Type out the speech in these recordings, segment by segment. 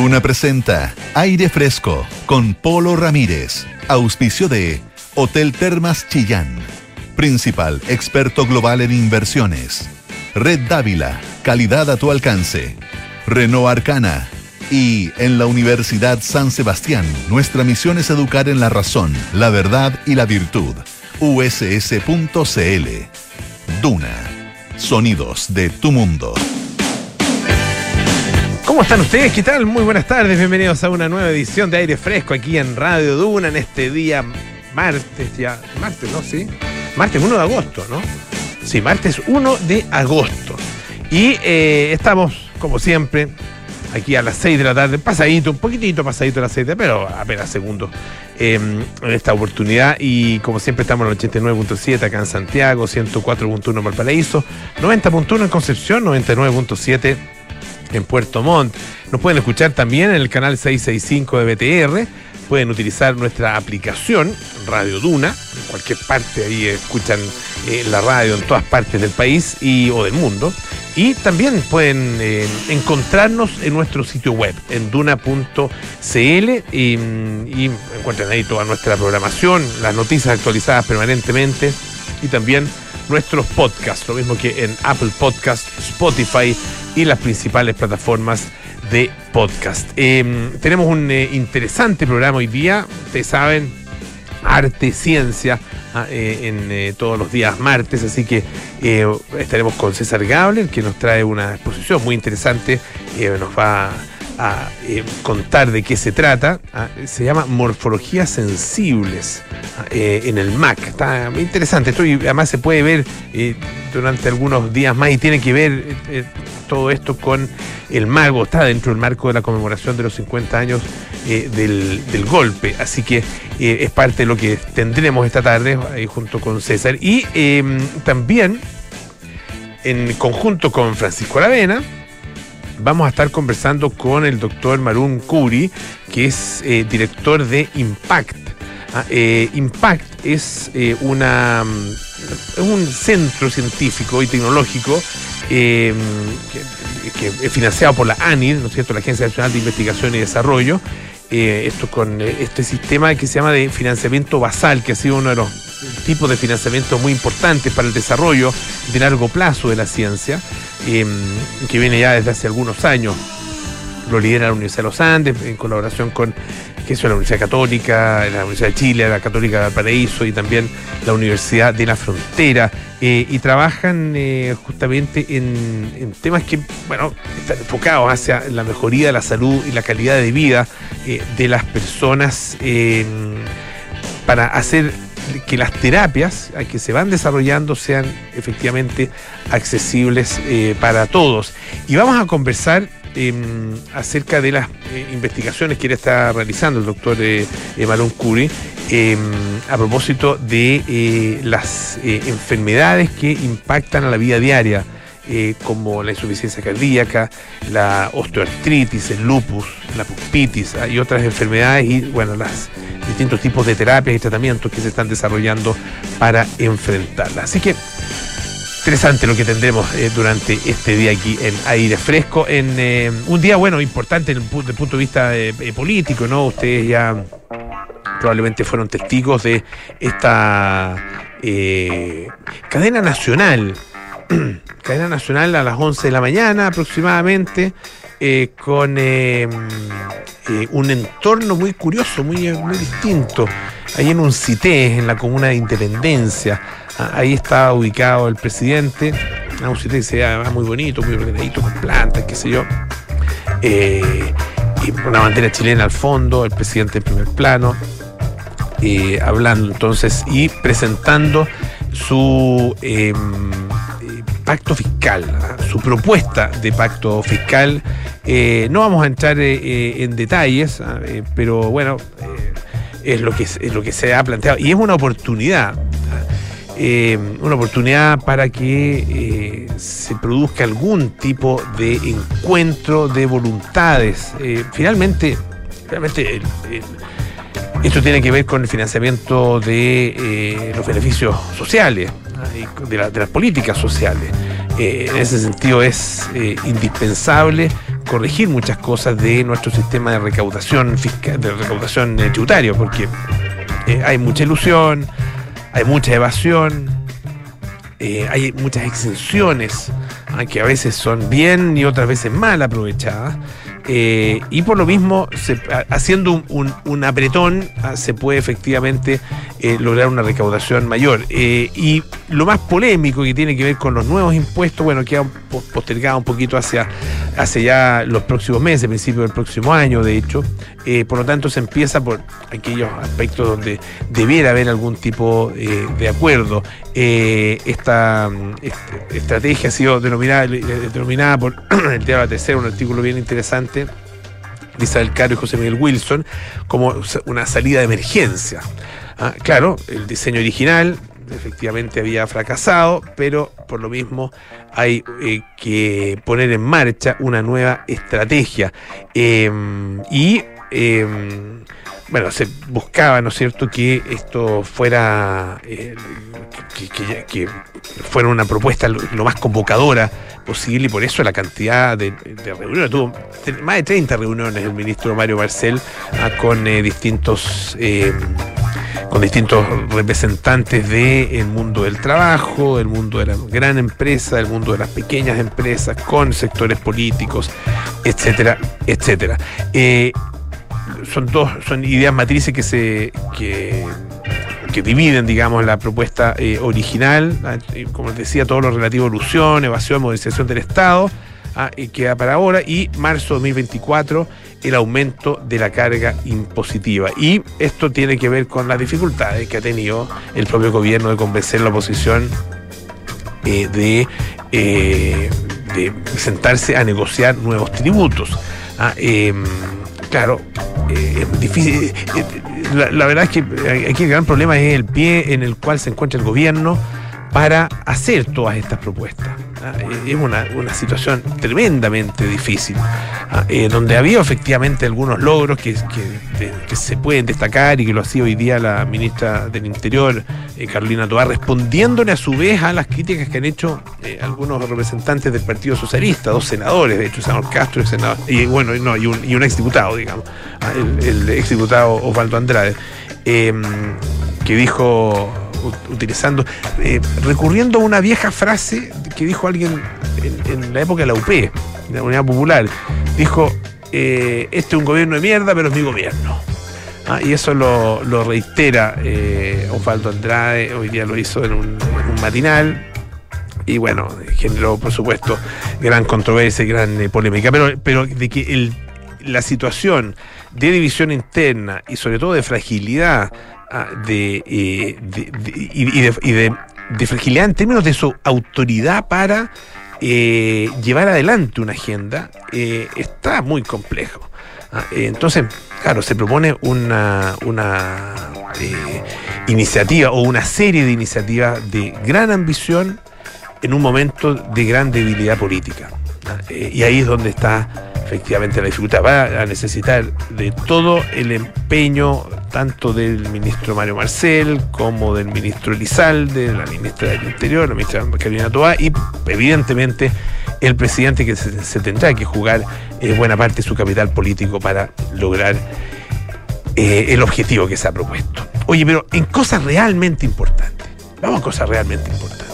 Duna presenta Aire Fresco con Polo Ramírez, auspicio de Hotel Termas Chillán, principal experto global en inversiones. Red Dávila, calidad a tu alcance. Renault Arcana. Y en la Universidad San Sebastián, nuestra misión es educar en la razón, la verdad y la virtud. uss.cl. Duna. Sonidos de tu mundo. ¿Cómo están ustedes? ¿Qué tal? Muy buenas tardes, bienvenidos a una nueva edición de Aire Fresco aquí en Radio Duna en este día martes, ya, martes, ¿no? Sí, martes 1 de agosto, ¿no? Sí, martes 1 de agosto. Y eh, estamos, como siempre, aquí a las 6 de la tarde, pasadito, un poquitito pasadito a las 6 de pero apenas segundos em, en esta oportunidad. Y como siempre estamos en el 89.7 acá en Santiago, 104.1 en Valparaíso, 90.1 en Concepción, 99.7 en Puerto Montt. Nos pueden escuchar también en el canal 665 de BTR. Pueden utilizar nuestra aplicación Radio Duna. En cualquier parte ahí escuchan eh, la radio en todas partes del país y, o del mundo. Y también pueden eh, encontrarnos en nuestro sitio web, en duna.cl, y, y encuentran ahí toda nuestra programación, las noticias actualizadas permanentemente y también nuestros podcasts, lo mismo que en Apple Podcast, Spotify y las principales plataformas de podcast. Eh, tenemos un eh, interesante programa hoy día, ustedes saben, arte, ciencia, ah, eh, en eh, todos los días martes, así que estaremos con César Gabler, que nos trae una exposición muy interesante, nos va a eh, contar de qué se trata. Ah, se llama Morfologías Sensibles ah, eh, en el MAC. Está interesante. Esto y además se puede ver eh, durante algunos días más y tiene que ver todo esto con el mago. Está dentro del marco de la conmemoración de los 50 años del, del golpe. Así que es parte de lo que tendremos esta tarde junto con César. Y eh, también en conjunto con Francisco Aravena vamos a estar conversando con el doctor Marún Curi, que es eh, director de Impact. Ah, eh, Impact es eh, una mm, es un centro científico y tecnológico que, que es financiado por la ANID, ¿no es cierto? la Agencia Nacional de Investigación y Desarrollo. Esto con este sistema que se llama de financiamiento basal, que ha sido uno de los tipos de financiamiento muy importantes para el desarrollo de largo plazo de la ciencia, eh, que viene ya desde hace algunos años. Lo lidera la Universidad de los Andes en colaboración con que es la Universidad Católica, la Universidad de Chile, la Católica de Valparaíso y también la Universidad de la Frontera. eh, y trabajan eh, justamente en, temas que, bueno, están enfocados hacia la mejoría de la salud y la calidad de vida eh, de las personas eh, para hacer que las terapias eh, que se van desarrollando sean efectivamente accesibles eh, para todos. Y vamos a conversar eh, acerca de las eh, investigaciones que él está realizando, el doctor eh, eh, Malón Curi, eh, a propósito de las enfermedades que impactan a la vida diaria. Eh, como la insuficiencia cardíaca, la osteoartritis, el lupus, la pupitis ah, y otras enfermedades y bueno, los distintos tipos de terapias y tratamientos que se están desarrollando para enfrentarlas. Así que interesante lo que tendremos eh, durante este día aquí en aire fresco, en eh, un día bueno, importante desde el, punto de vista político, ¿no? Ustedes ya probablemente fueron testigos de esta cadena nacional, cadena nacional a las 11 de la mañana aproximadamente, eh, con eh, eh, un entorno muy curioso, muy, muy distinto. Ahí en un CITE, en la comuna de Independencia, Ah, ahí está ubicado el presidente, ah, un CITE que se ve muy bonito, muy ordenadito, con plantas, qué sé yo. Y una bandera chilena al fondo, el presidente en primer plano, hablando entonces y presentando su eh, pacto fiscal, ¿ah? su propuesta de pacto fiscal. Eh, no vamos a entrar eh, eh, en detalles, ¿ah? Pero bueno, es, lo que, es lo que se ha planteado y es una oportunidad. ¿ah? una oportunidad para que se produzca algún tipo de encuentro de voluntades. Finalmente, realmente el- esto tiene que ver con el financiamiento de eh, los beneficios sociales, de, la- de las políticas sociales. Eh, en ese sentido es eh, indispensable corregir muchas cosas de nuestro sistema de recaudación fiscal, de recaudación tributaria, porque hay mucha ilusión, hay mucha evasión, hay muchas exenciones que a veces son bien y otras veces mal aprovechadas. Eh, y por lo mismo, haciendo un, apretón, ah, se puede efectivamente eh, lograr una recaudación mayor. Eh, y lo más polémico que tiene que ver con los nuevos impuestos, bueno, queda postergado un poquito hacia, hacia ya los próximos meses, principio del próximo año, de hecho. por lo tanto, se empieza por aquellos aspectos donde debiera haber algún tipo de acuerdo. esta, estrategia ha sido denominada, denominada por el tema Tercer, un artículo bien interesante Isabel Caro y José Miguel Wilson, como una salida de emergencia. Ah, claro, el diseño original efectivamente había fracasado, pero por lo mismo hay eh, que poner en marcha una nueva estrategia. Em, y em, bueno, se buscaba, ¿no es cierto?, que esto fuera, eh, que, fuera una propuesta lo, más convocadora posible y por eso la cantidad de, reuniones, tuvo más de 30 reuniones el ministro Mario Marcel ah, con eh, distintos... Eh, con distintos representantes del mundo del trabajo, del mundo de la gran empresa, del mundo de las pequeñas empresas, con sectores políticos, etcétera, etcétera son dos, son ideas matrices que se que, dividen, digamos, la propuesta eh, original, ah, como les decía, todo lo relativo a ilusión, evasión, modernización del Estado, ah, queda para ahora, y marzo 2024 el aumento de la carga impositiva. Y esto tiene que ver con las dificultades que ha tenido el propio gobierno de convencer a la oposición eh, de, eh, de sentarse a negociar nuevos tributos. Ah, em, claro, eh, difícil. Eh, eh, la, verdad es que aquí el gran problema es el pie en el cual se encuentra el gobierno para hacer todas estas propuestas. ¿ah? Es una, situación tremendamente difícil, ¿ah? donde había efectivamente algunos logros que, se pueden destacar y que lo hacía hoy día la ministra del Interior, Carolina Tobar, respondiéndole a su vez a las críticas que han hecho algunos representantes del Partido Socialista, dos senadores, de hecho, senador Castro y, senador, y bueno, no, y, un, y un exdiputado, digamos, ¿ah? el, el exdiputado Osvaldo Andrade, que dijo utilizando, eh, recurriendo a una vieja frase que dijo alguien en, la época de la UP, de la Unidad Popular. Dijo, eh, este es un gobierno de mierda, pero es mi gobierno. Ah, y eso lo, reitera eh, Osvaldo Andrade, hoy día lo hizo en un, matinal. Y bueno, generó, por supuesto, gran controversia y gran polémica. Pero, pero de que la situación de división interna y sobre todo de fragilidad Ah, de, eh, y, de, fragilidad en términos de su autoridad para eh, llevar adelante una agenda, eh, está muy complejo. Ah, entonces, claro, se propone una, una iniciativa o una serie de iniciativas de gran ambición en un momento de gran debilidad política. Ah, y ahí es donde está efectivamente la dificultad. Va a necesitar de todo el empeño, tanto del ministro Mario Marcel, como del ministro Elizalde, de la ministra del Interior, la ministra Carolina Toá, y evidentemente el presidente que se, tendrá que jugar eh, buena parte de su capital político para lograr eh, el objetivo que se ha propuesto. Oye, pero en cosas realmente importantes, vamos a cosas realmente importantes.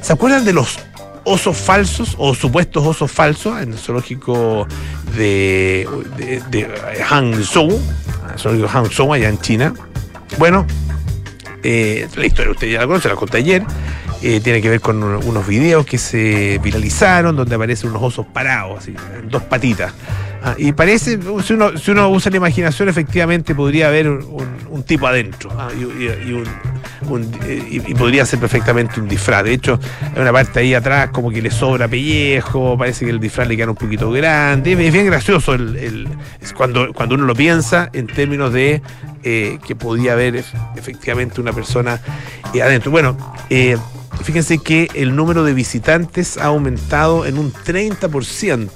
¿Se acuerdan de los osos falsos o supuestos osos falsos en el zoológico de, de, Hangzhou, zoológico Hangzhou allá en China. Bueno, eh, la historia usted ya la conoce, la conté ayer. Eh, tiene que ver con unos videos que se viralizaron donde aparecen unos osos parados, así, en dos patitas. Ah, y parece, si uno, si uno usa la imaginación, efectivamente podría haber un, tipo adentro ah, y, y, podría ser perfectamente un disfraz. De hecho, hay una parte ahí atrás como que le sobra pellejo, parece que el disfraz le queda un poquito grande. Es bien gracioso cuando, cuando uno lo piensa en términos de eh, que podía haber efectivamente una persona eh, adentro. Bueno, eh, Fíjense que el número de visitantes ha aumentado en un 30%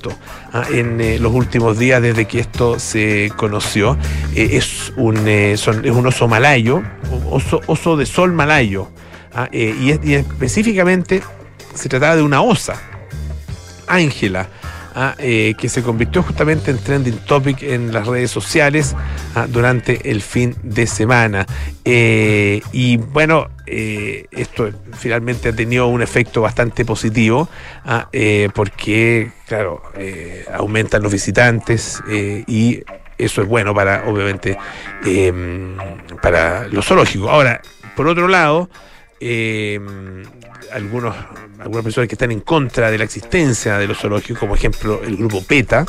ah, en eh, los últimos días desde que esto se conoció. Eh, es, un, eh, es un oso malayo, oso, oso de sol malayo. Ah, y, específicamente se trataba de una osa, Ángela, ah, eh, que se convirtió justamente en trending topic en las redes sociales ah, durante el fin de semana. Eh, y bueno, eh, esto finalmente ha tenido un efecto bastante positivo, ah, porque, claro, aumentan los visitantes y eso es bueno para, obviamente, em, para los zoológicos. Ahora, por otro lado, em, algunos, algunas personas que están en contra de la existencia de los zoológicos, como ejemplo el grupo PETA,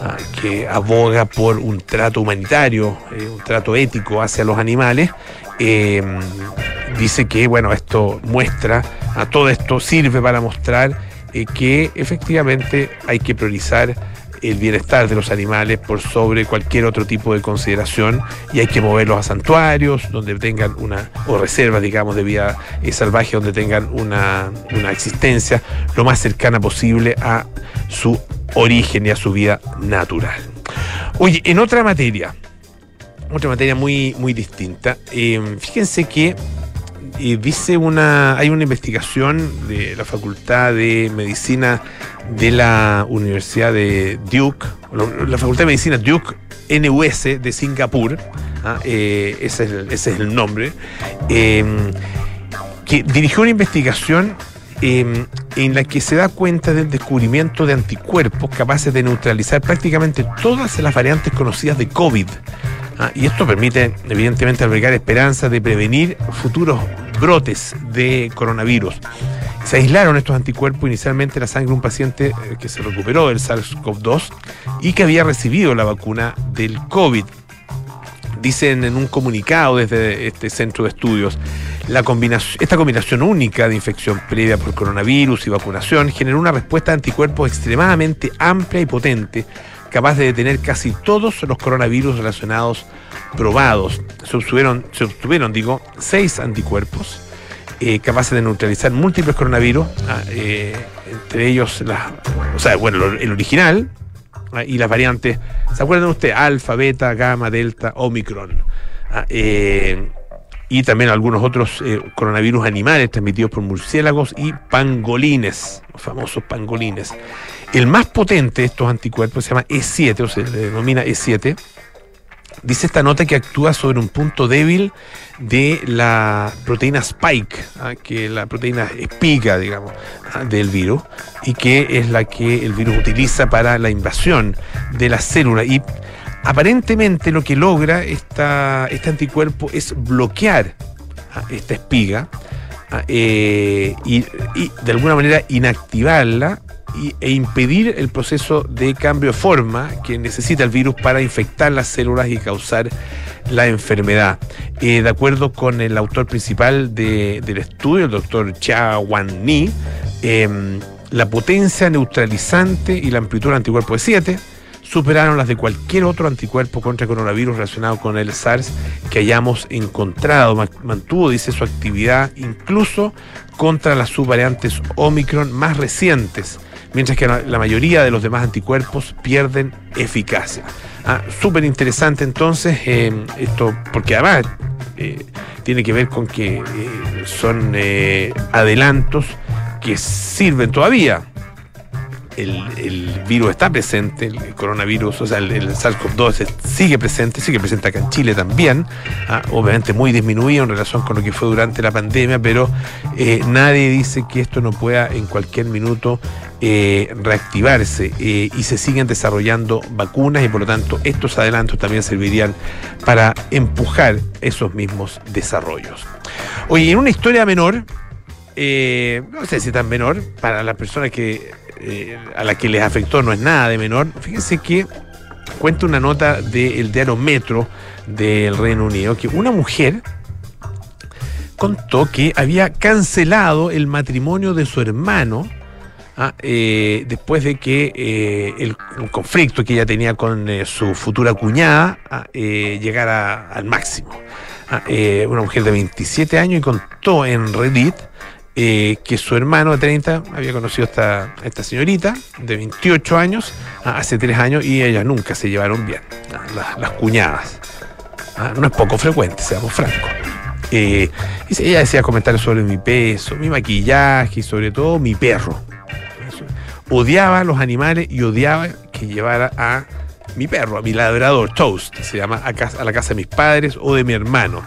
ah, que aboga por un trato humanitario, eh, un trato ético hacia los animales, em, dice que bueno, esto muestra, a todo esto sirve para mostrar eh, que efectivamente hay que priorizar el bienestar de los animales por sobre cualquier otro tipo de consideración y hay que moverlos a santuarios donde tengan una, o reservas, digamos, de vida eh, salvaje, donde tengan una, una existencia lo más cercana posible a su origen y a su vida natural. Oye, en otra materia, otra materia muy, muy distinta, eh, fíjense que y dice una, hay una investigación de la Facultad de Medicina de la Universidad de Duke, la Facultad de Medicina Duke NUS de Singapur, ¿ah? eh, ese, es el, nombre, em, que dirigió una investigación em, en la que se da cuenta del descubrimiento de anticuerpos capaces de neutralizar prácticamente todas las variantes conocidas de COVID. ¿ah? y esto permite, evidentemente, albergar esperanzas de prevenir futuros brotes de coronavirus. Se aislaron estos anticuerpos inicialmente en la sangre de un paciente eh, que se recuperó del SARS-CoV-2 y que había recibido la vacuna del COVID. Dicen en un comunicado desde este centro de estudios, la combinación, esta combinación única de infección previa por coronavirus y vacunación generó una respuesta de anticuerpos extremadamente amplia y potente, capaz de detener casi todos los coronavirus relacionados probados. Se obtuvieron, se obtuvieron digo, seis anticuerpos eh, capaces de neutralizar múltiples coronavirus, ah, eh, entre ellos, el original ah, y las variantes, ¿se acuerdan ustedes? Alfa, beta, gamma, delta, omicron. Ah, eh, y también algunos otros coronavirus animales transmitidos por murciélagos y pangolines, los famosos pangolines. El más potente de estos anticuerpos se llama E7, o se denomina E7, Dice esta nota que actúa sobre un punto débil de la proteína spike, ¿ah? que la proteína espiga, digamos, ¿ah? del virus, y que es la que el virus utiliza para la invasión de la célula. Y aparentemente lo que logra esta, este anticuerpo es bloquear ¿ah? esta espiga eh, y de alguna manera inactivarla e impedir el proceso de cambio de forma que necesita el virus para infectar las células y causar la enfermedad. Eh, de acuerdo con el autor principal del estudio, el doctor Cha Wan Ni, em, la potencia neutralizante y la amplitud del anticuerpo de 7 superaron las de cualquier otro anticuerpo contra coronavirus relacionado con el SARS que hayamos encontrado. Mantuvo, dice, su actividad incluso contra las subvariantes Omicron más recientes mientras que la mayoría de los demás anticuerpos pierden eficacia. Ah, Súper interesante entonces eh, esto, porque además eh, tiene que ver con que eh, son adelantos que sirven todavía el, virus está presente, el coronavirus, o sea, el, SARS-CoV-2 sigue presente, sigue presente acá en Chile también, ah, obviamente muy disminuido en relación con lo que fue durante la pandemia, pero eh, nadie dice que esto no pueda en cualquier minuto eh, reactivarse eh, y se siguen desarrollando vacunas y por lo tanto estos adelantos también servirían para empujar esos mismos desarrollos. Oye, en una historia menor, no sé si tan menor, para las personas que eh, a la que les afectó no es nada de menor. Fíjense que cuenta una nota del diario Metro del Reino Unido que una mujer contó que había cancelado el matrimonio de su hermano ah, eh, después de que eh, el, conflicto que ella tenía con su futura cuñada ah, llegara al máximo. Ah, una mujer de 27 años y contó en Reddit eh, que su hermano de 30 había conocido a esta, señorita de 28 años ah, hace tres años y ellas nunca se llevaron bien, ah, las, cuñadas. Ah, no es poco frecuente, seamos francos. Eh, ella decía comentarios sobre mi peso, mi maquillaje y sobre todo mi perro. odiaba los animales y odiaba que llevara a mi perro, a mi labrador, Toast, se llama, a, a la casa de mis padres o de mi hermano.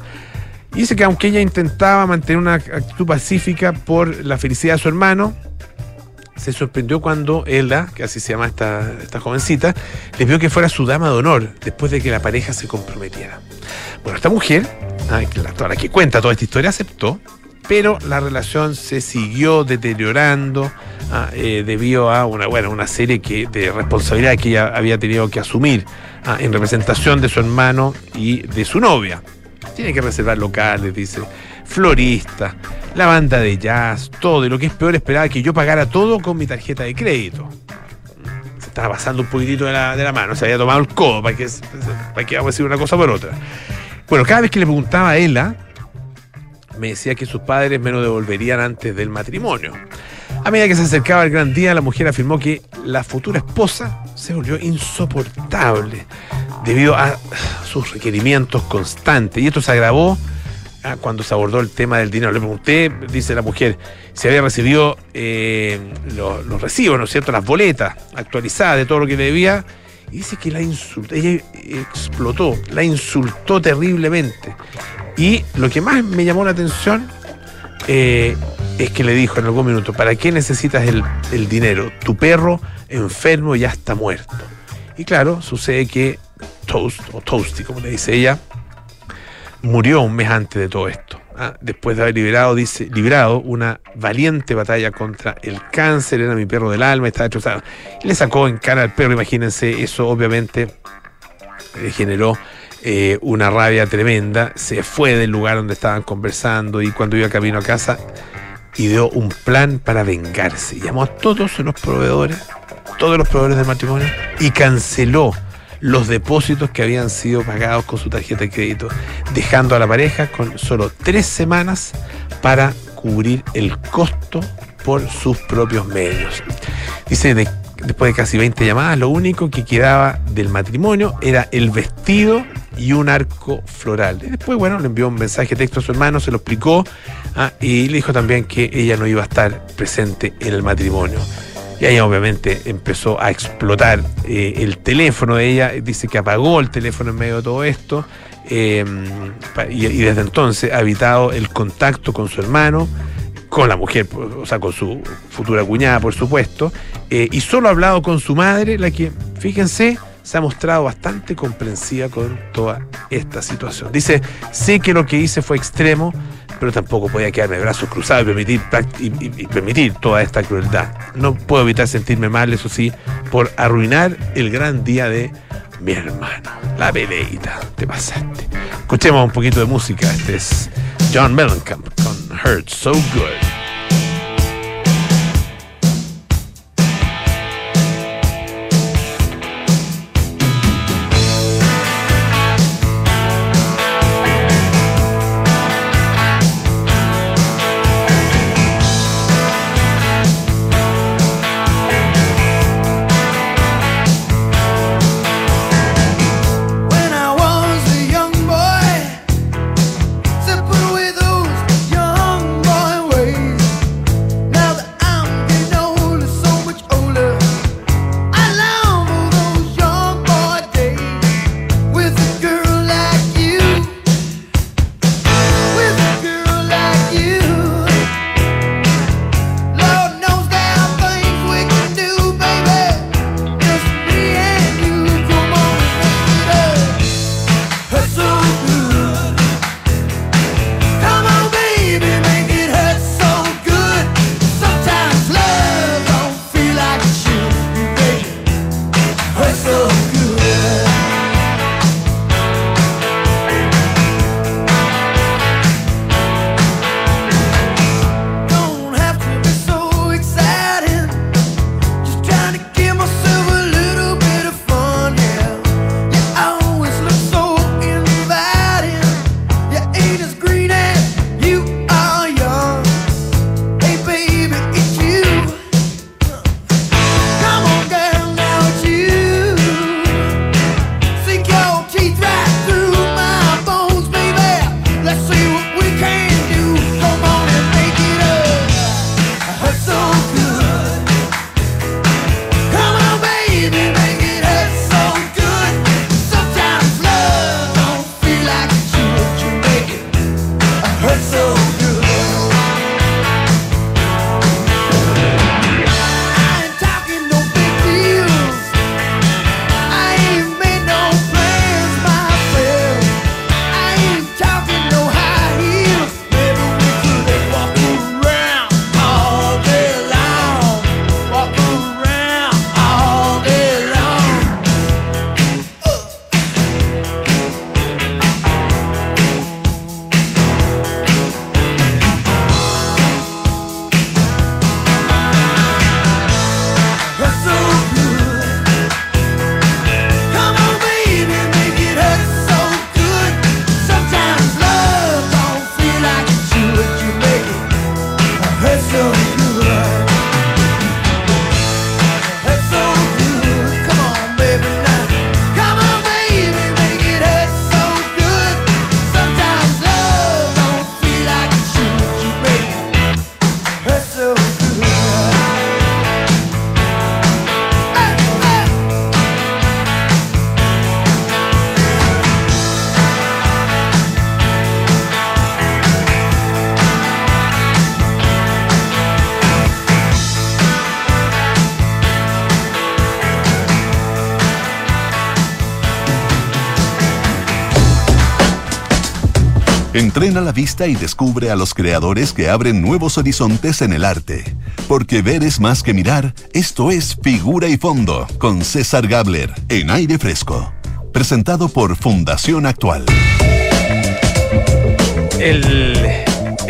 Y dice que aunque ella intentaba mantener una actitud pacífica por la felicidad de su hermano, se sorprendió cuando Ella, que así se llama esta, esta jovencita, le pidió que fuera su dama de honor después de que la pareja se comprometiera. Bueno, esta mujer, la, que cuenta toda esta historia, aceptó, pero la relación se siguió deteriorando ah, eh, debido a una, bueno, una serie que, de responsabilidades que ella había tenido que asumir ah, en representación de su hermano y de su novia. Tiene que reservar locales, dice, florista, la banda de jazz, todo. Y lo que es peor, esperaba que yo pagara todo con mi tarjeta de crédito. Se estaba pasando un poquitito de la, de la mano, se había tomado el codo para que, para que vamos a decir una cosa por otra. Bueno, cada vez que le preguntaba a ella, me decía que sus padres me lo devolverían antes del matrimonio. A medida que se acercaba el gran día, la mujer afirmó que la futura esposa se volvió insoportable debido a sus requerimientos constantes. Y esto se agravó ah, cuando se abordó el tema del dinero. Le pregunté, dice la mujer, si había recibido eh, los, recibos, ¿no es cierto?, las boletas actualizadas de todo lo que debía. Y dice que la insultó, ella explotó, la insultó terriblemente. Y lo que más me llamó la atención eh, es que le dijo en algún minuto, ¿para qué necesitas el, dinero? Tu perro enfermo ya está muerto. Y claro, sucede que Toast, o Toasty, como le dice ella, murió un mes antes de todo esto. ¿ah? Después de haber liberado, dice, librado una valiente batalla contra el cáncer, era mi perro del alma, estaba destrozado. Y le sacó en cara al perro, imagínense, eso obviamente generó eh, una rabia tremenda. Se fue del lugar donde estaban conversando y cuando iba camino a casa ideó un plan para vengarse. Llamó a todos los proveedores, todos los proveedores del matrimonio y canceló los depósitos que habían sido pagados con su tarjeta de crédito, dejando a la pareja con solo tres semanas para cubrir el costo por sus propios medios. Dice, de- después de casi 20 llamadas, lo único que quedaba del matrimonio era el vestido y un arco floral. Y después, bueno, le envió un mensaje de texto a su hermano, se lo explicó ah, y le dijo también que ella no iba a estar presente en el matrimonio. Y ahí obviamente empezó a explotar eh, el teléfono de ella, dice que apagó el teléfono en medio de todo esto eh, y, y desde entonces ha evitado el contacto con su hermano, con la mujer, o sea, con su futura cuñada, por supuesto, eh, y solo ha hablado con su madre, la que, fíjense, se ha mostrado bastante comprensiva con toda esta situación. Dice, sé que lo que hice fue extremo, pero tampoco podía quedarme brazos cruzados y permitir, y, y- y permitir toda esta crueldad. No puedo evitar sentirme mal, eso sí, por arruinar el gran día de mi hermano. La peleita, te pasaste. Escuchemos un poquito de música. Este es John Mellencamp con Hurt So Good. Entrena la vista y descubre a los creadores que abren nuevos horizontes en el arte. Porque ver es más que mirar, esto es Figura y Fondo, con César Gabler, en aire fresco. Presentado por Fundación Actual. El,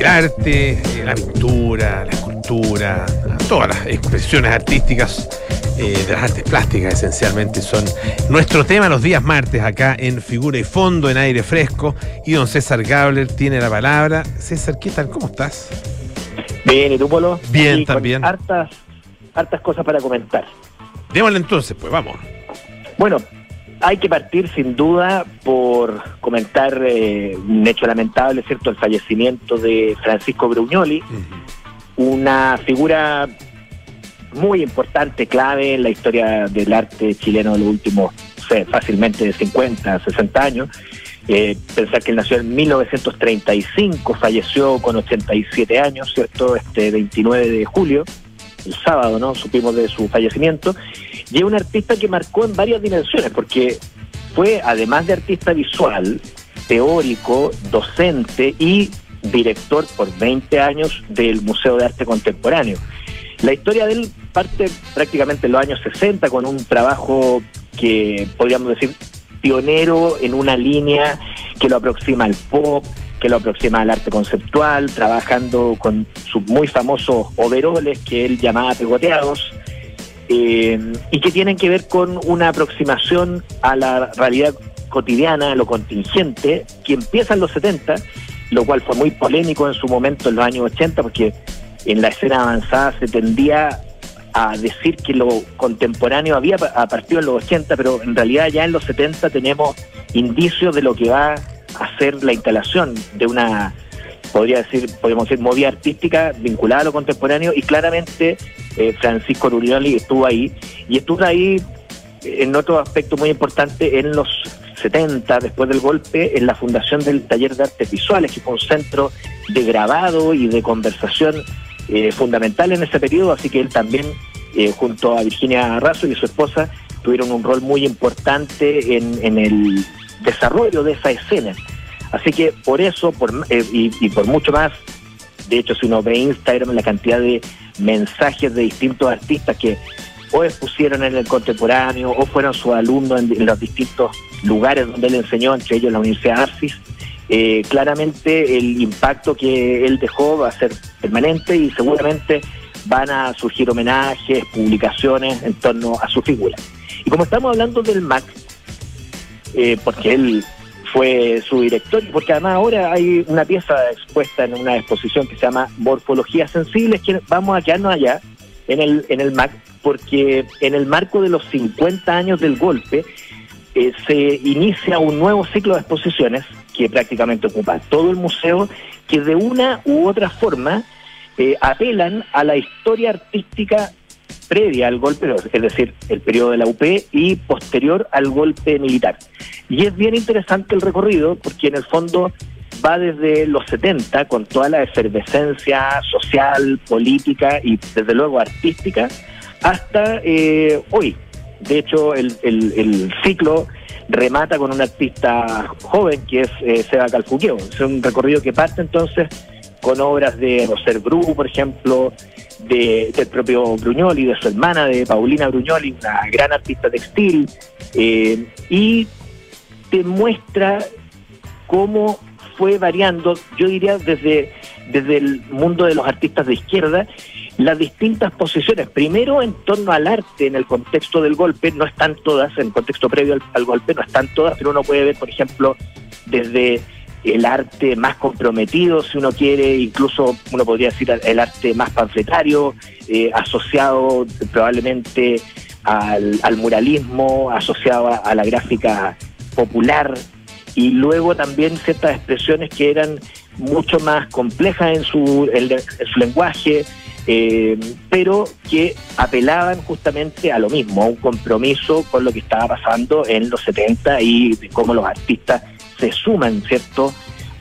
arte, la pintura, la escultura, todas las expresiones artísticas eh, de las artes plásticas esencialmente son nuestro tema los días martes acá en Figura y Fondo, en aire fresco. Y don César Gabler tiene la palabra. César, ¿qué tal? ¿Cómo estás? Bien, ¿y tú, Polo? Bien, también. Hartas, hartas cosas para comentar. Démosle entonces, pues vamos. Bueno, hay que partir sin duda por comentar eh, un hecho lamentable, ¿cierto? El fallecimiento de Francisco Brugnoli, una figura muy importante, clave en la historia del arte chileno de los últimos, fácilmente 50, 60 años. Eh, pensar que él nació en 1935, falleció con 87 años, ¿cierto? Este 29 de julio, el sábado, ¿no? Supimos de su fallecimiento. Y es un artista que marcó en varias dimensiones, porque fue, además de artista visual, teórico, docente y director por 20 años del Museo de Arte Contemporáneo. La historia de él parte prácticamente en los años 60 con un trabajo que podríamos decir pionero en una línea que lo aproxima al pop, que lo aproxima al arte conceptual, trabajando con sus muy famosos overoles que él llamaba pegoteados, eh, y que tienen que ver con una aproximación a la realidad cotidiana, a lo contingente, que empieza en los 70, lo cual fue muy polémico en su momento en los años 80, porque en la escena avanzada se tendía a decir que lo contemporáneo había pa- partido en los 80, pero en realidad ya en los 70 tenemos indicios de lo que va a ser la instalación de una, podría decir, podríamos decir, movida artística vinculada a lo contemporáneo y claramente eh, Francisco Rurioli estuvo ahí y estuvo ahí en otro aspecto muy importante en los 70, después del golpe, en la fundación del Taller de Artes Visuales, que fue un centro de grabado y de conversación eh, fundamental en ese periodo, así que él también, eh, junto a Virginia Razo y su esposa, tuvieron un rol muy importante en, en el desarrollo de esa escena. Así que por eso por, eh, y, y por mucho más, de hecho, si uno ve Instagram, la cantidad de mensajes de distintos artistas que o expusieron en el contemporáneo o fueron sus alumnos en, los distintos lugares donde él enseñó, entre ellos la Universidad Arcis, eh, claramente el impacto que él dejó va a ser permanente y seguramente van a surgir homenajes, publicaciones en torno a su figura. Y como estamos hablando del MAC, eh, porque él fue su director, porque además ahora hay una pieza expuesta en una exposición que se llama Morfologías Sensibles, que vamos a quedarnos allá en el, en el MAC, porque en el marco de los 50 años del golpe eh, se inicia un nuevo ciclo de exposiciones que prácticamente ocupa todo el museo, que de una u otra forma eh, apelan a la historia artística previa al golpe, es decir, el periodo de la UP y posterior al golpe militar. Y es bien interesante el recorrido porque en el fondo va desde los 70 con toda la efervescencia social, política y desde luego artística hasta eh, hoy. De hecho, el, el- ciclo remata con un artista joven que es eh, Seba Calfuqueo. Es un recorrido que parte entonces con obras de Roser Bru, por ejemplo, de, del propio Bruñoli, de su hermana, de Paulina Bruñoli, una gran artista textil, eh, y te muestra cómo fue variando, yo diría desde, desde el mundo de los artistas de izquierda, las distintas posiciones. Primero en torno al arte en el contexto del golpe, no están todas, en el contexto previo al, golpe no están todas, pero uno puede ver, por ejemplo, desde el arte más comprometido, si uno quiere, incluso uno podría decir el arte más panfletario, eh, asociado probablemente al, al muralismo, asociado a, la gráfica popular, y luego también ciertas expresiones que eran mucho más complejas en su, en su lenguaje, eh, pero que apelaban justamente a lo mismo, a un compromiso con lo que estaba pasando en los 70 y de cómo los artistas se suman, ¿cierto?,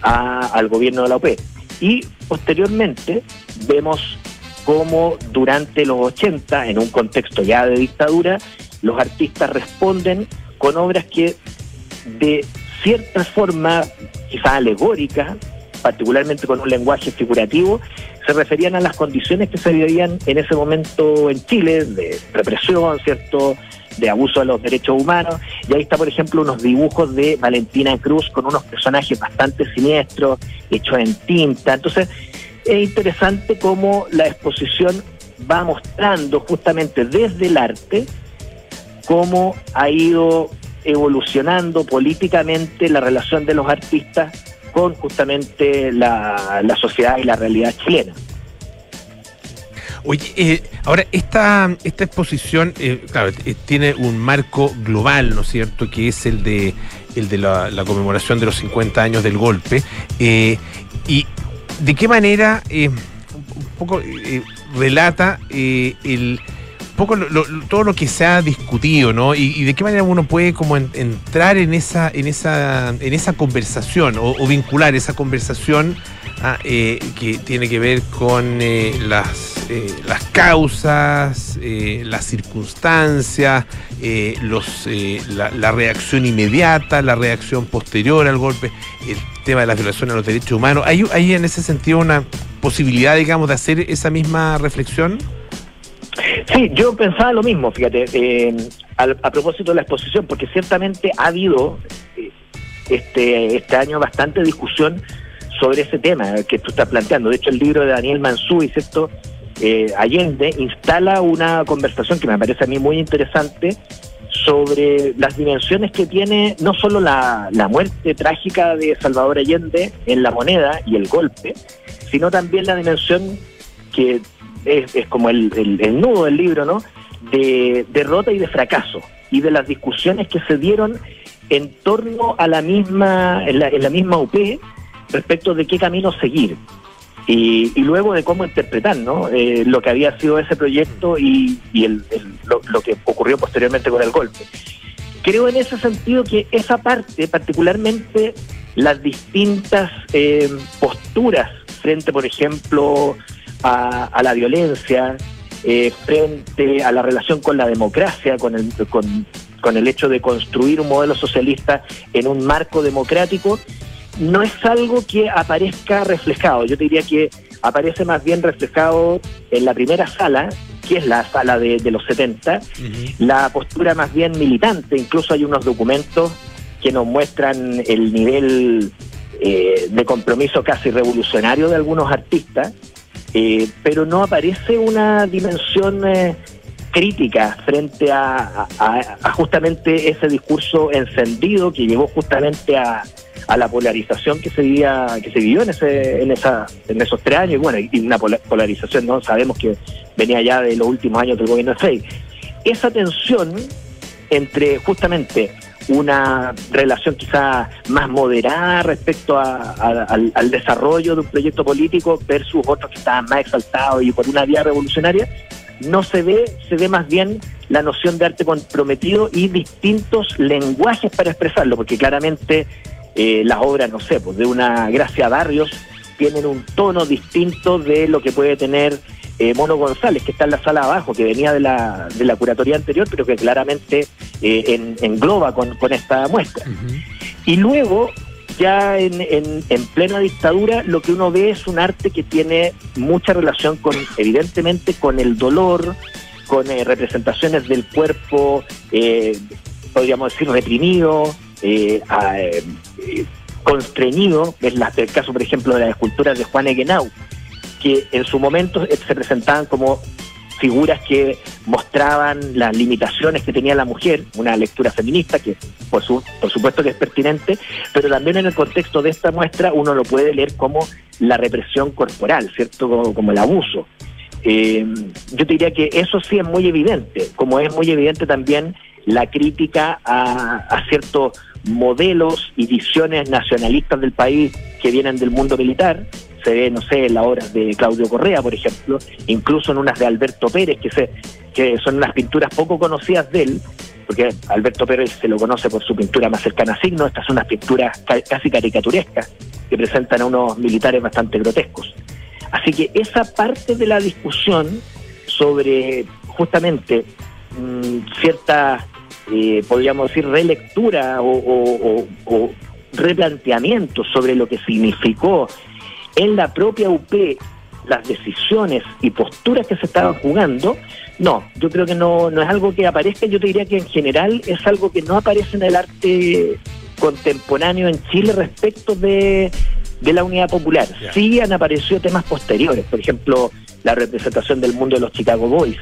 a- al gobierno de la OP. Y posteriormente vemos cómo durante los 80, en un contexto ya de dictadura, los artistas responden con obras que de cierta forma, quizá alegórica, particularmente con un lenguaje figurativo, se referían a las condiciones que se vivían en ese momento en Chile, de represión, ¿cierto?, de abuso de los derechos humanos. Y ahí está, por ejemplo, unos dibujos de Valentina Cruz con unos personajes bastante siniestros, hechos en tinta. Entonces, es interesante cómo la exposición va mostrando justamente desde el arte cómo ha ido evolucionando políticamente la relación de los artistas con justamente la, la sociedad y la realidad chilena. Oye, eh, ahora, esta, esta exposición, eh, eh, tiene un marco global, ¿no es cierto?, que es el de, el de la, la conmemoración de los 50 años del golpe. ¿Y de qué manera, un poco, relata el poco lo- lo- todo lo que se ha discutido, ¿no? Y, de qué manera uno puede como en- entrar en esa, en esa, en esa conversación o, vincular esa conversación eh, que tiene que ver con eh, las, eh, las causas, las circunstancias, los, la, la reacción inmediata, la reacción posterior al golpe, el tema de las violaciones a los derechos humanos. ¿Hay, hay en ese sentido una posibilidad, digamos, de hacer esa misma reflexión? Sí, yo pensaba lo mismo, fíjate, eh, al- a, propósito de la exposición, porque ciertamente ha habido eh, este, este año bastante discusión sobre ese tema que tú estás planteando. De hecho, el libro de Daniel Mansui, ¿cierto? Eh, Allende, instala una conversación que me parece a mí muy interesante sobre las dimensiones que tiene no solo la, la muerte trágica de Salvador Allende en la moneda y el golpe, sino también la dimensión que es, como el, el- nudo del libro, ¿no? De derrota y de fracaso, y de las discusiones que se dieron en torno a la misma, en la, en la misma UP, respecto de qué camino seguir. Y, luego de cómo interpretar ¿no? Eh, lo que había sido ese proyecto y, y el- lo que ocurrió posteriormente con el golpe. Creo en ese sentido que esa parte, particularmente las distintas eh, posturas frente, por ejemplo, a, a la violencia, eh, frente a la relación con la democracia, con el, con, con el hecho de construir un modelo socialista en un marco democrático, no es algo que aparezca reflejado. Yo te diría que aparece más bien reflejado en la primera sala, que es la sala de, de los 70, la postura más bien militante. Incluso hay unos documentos que nos muestran el nivel eh, de compromiso casi revolucionario de algunos artistas, eh, pero no aparece una dimensión eh, crítica frente a, justamente ese discurso encendido que llevó justamente a, la polarización que se vivía, que se vivió en ese, en esa, en esos tres años, y bueno, y una pola- polarización, no sabemos que venía ya de los últimos años del gobierno de Frey. Esa tensión entre justamente una relación quizá más moderada respecto a- al desarrollo de un proyecto político versus otros que estaban más exaltados y por una vía revolucionaria, no se ve, se ve más bien la noción de arte comprometido y distintos lenguajes para expresarlo, porque claramente eh, las obras, no sé, pues de una Gracia Barrios tienen un tono distinto de lo que puede tener eh, Mono González, que está en la sala abajo, que venía de la, de la curatoría anterior, pero que claramente eh, en- engloba con, con esta muestra. Y luego, ya en, en, en plena dictadura, lo que uno ve es un arte que tiene mucha relación con, evidentemente, con el dolor, con eh, representaciones del cuerpo, eh, podríamos decir, reprimido, a- constreñido, es la- el caso, por ejemplo, de las esculturas de Juan Eguenau, que en su momento eh, se presentaban como figuras que mostraban las limitaciones que tenía la mujer, una lectura feminista que por, su- por supuesto que es pertinente, pero también en el contexto de esta muestra uno lo puede leer como la represión corporal, ¿cierto? Como, como el abuso. Eh, yo te diría que eso sí es muy evidente, como es muy evidente también la crítica a, a ciertos modelos y visiones nacionalistas del país que vienen del mundo militar. Se ve, no sé, en las obras de Claudio Correa, por ejemplo, incluso en unas de Alberto Pérez, que, se, que son unas pinturas poco conocidas de él, porque Alberto Pérez se lo conoce por su pintura más cercana a signo, estas son unas pinturas ca- casi caricaturescas que presentan a unos militares bastante grotescos. Así que esa parte de la discusión sobre justamente mm, cierta, eh, podríamos decir, relectura o replanteamiento sobre lo que significó en la propia UP las decisiones y posturas que se estaban jugando, no, yo creo que no, no es algo que aparezca, yo te diría que en general es algo que no aparece en el arte contemporáneo en Chile respecto de, de la unidad popular. Sí han aparecido temas posteriores, por ejemplo, la representación del mundo de los Chicago Boys